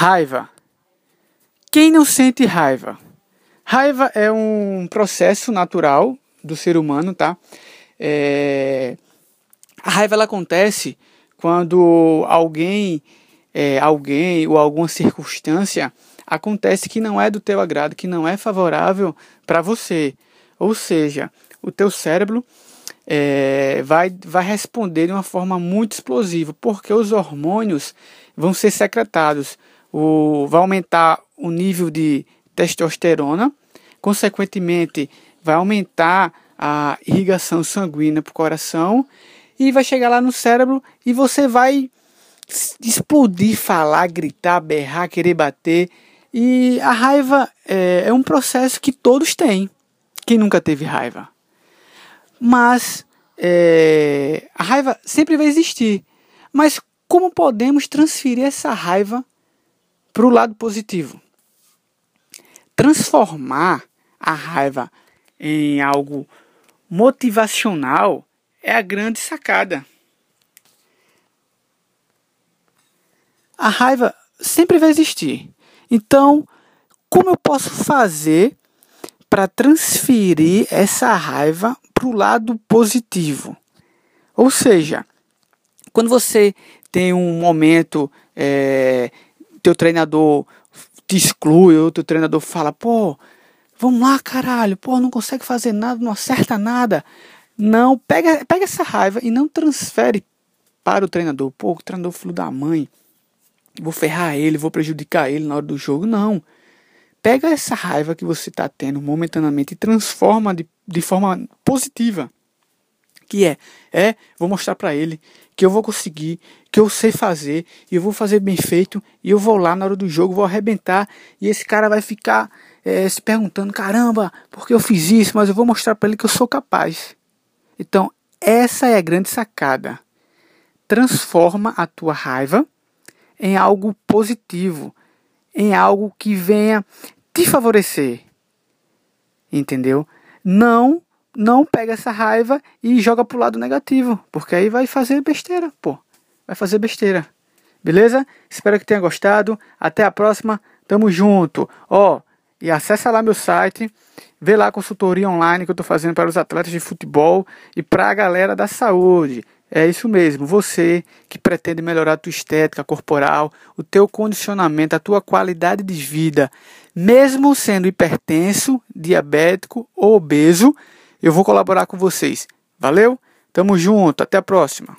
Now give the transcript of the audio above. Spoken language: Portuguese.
Raiva. Quem não sente raiva? Raiva é um processo natural do ser humano, tá? É... A raiva ela acontece quando alguém, é, alguém ou alguma circunstância acontece que não é do teu agrado, que não é favorável para você. Ou seja, o teu cérebro é, vai, vai responder de uma forma muito explosiva, porque os hormônios vão ser secretados. O, vai aumentar o nível de testosterona, consequentemente, vai aumentar a irrigação sanguínea para o coração e vai chegar lá no cérebro e você vai explodir, falar, gritar, berrar, querer bater. E a raiva é, é um processo que todos têm. Quem nunca teve raiva? Mas é, a raiva sempre vai existir. Mas como podemos transferir essa raiva para o lado positivo? Transformar a raiva em algo motivacional é a grande sacada. A raiva sempre vai existir. Então, como eu posso fazer para transferir essa raiva para o lado positivo. Ou seja, quando você tem um momento, é, teu treinador te exclui, ou teu treinador fala, pô, vamos lá, caralho, pô, não consegue fazer nada, não acerta nada. Não, pega, pega essa raiva e não transfere para o treinador. Pô, o treinador filho da mãe, vou ferrar ele, vou prejudicar ele na hora do jogo. Não. Pega essa raiva que você está tendo momentaneamente e transforma de, de forma positiva. Que é, é, vou mostrar para ele que eu vou conseguir, que eu sei fazer, e eu vou fazer bem feito, e eu vou lá na hora do jogo, vou arrebentar, e esse cara vai ficar é, se perguntando: caramba, porque eu fiz isso, mas eu vou mostrar para ele que eu sou capaz. Então, essa é a grande sacada. Transforma a tua raiva em algo positivo, em algo que venha te favorecer. Entendeu? Não, não pega essa raiva e joga pro lado negativo, porque aí vai fazer besteira, pô. Vai fazer besteira. Beleza? Espero que tenha gostado. Até a próxima. Tamo junto. Ó, e acessa lá meu site, vê lá a consultoria online que eu tô fazendo para os atletas de futebol e para a galera da saúde. É isso mesmo, você que pretende melhorar a tua estética corporal, o teu condicionamento, a tua qualidade de vida, mesmo sendo hipertenso, diabético ou obeso, eu vou colaborar com vocês. Valeu? Tamo junto, até a próxima.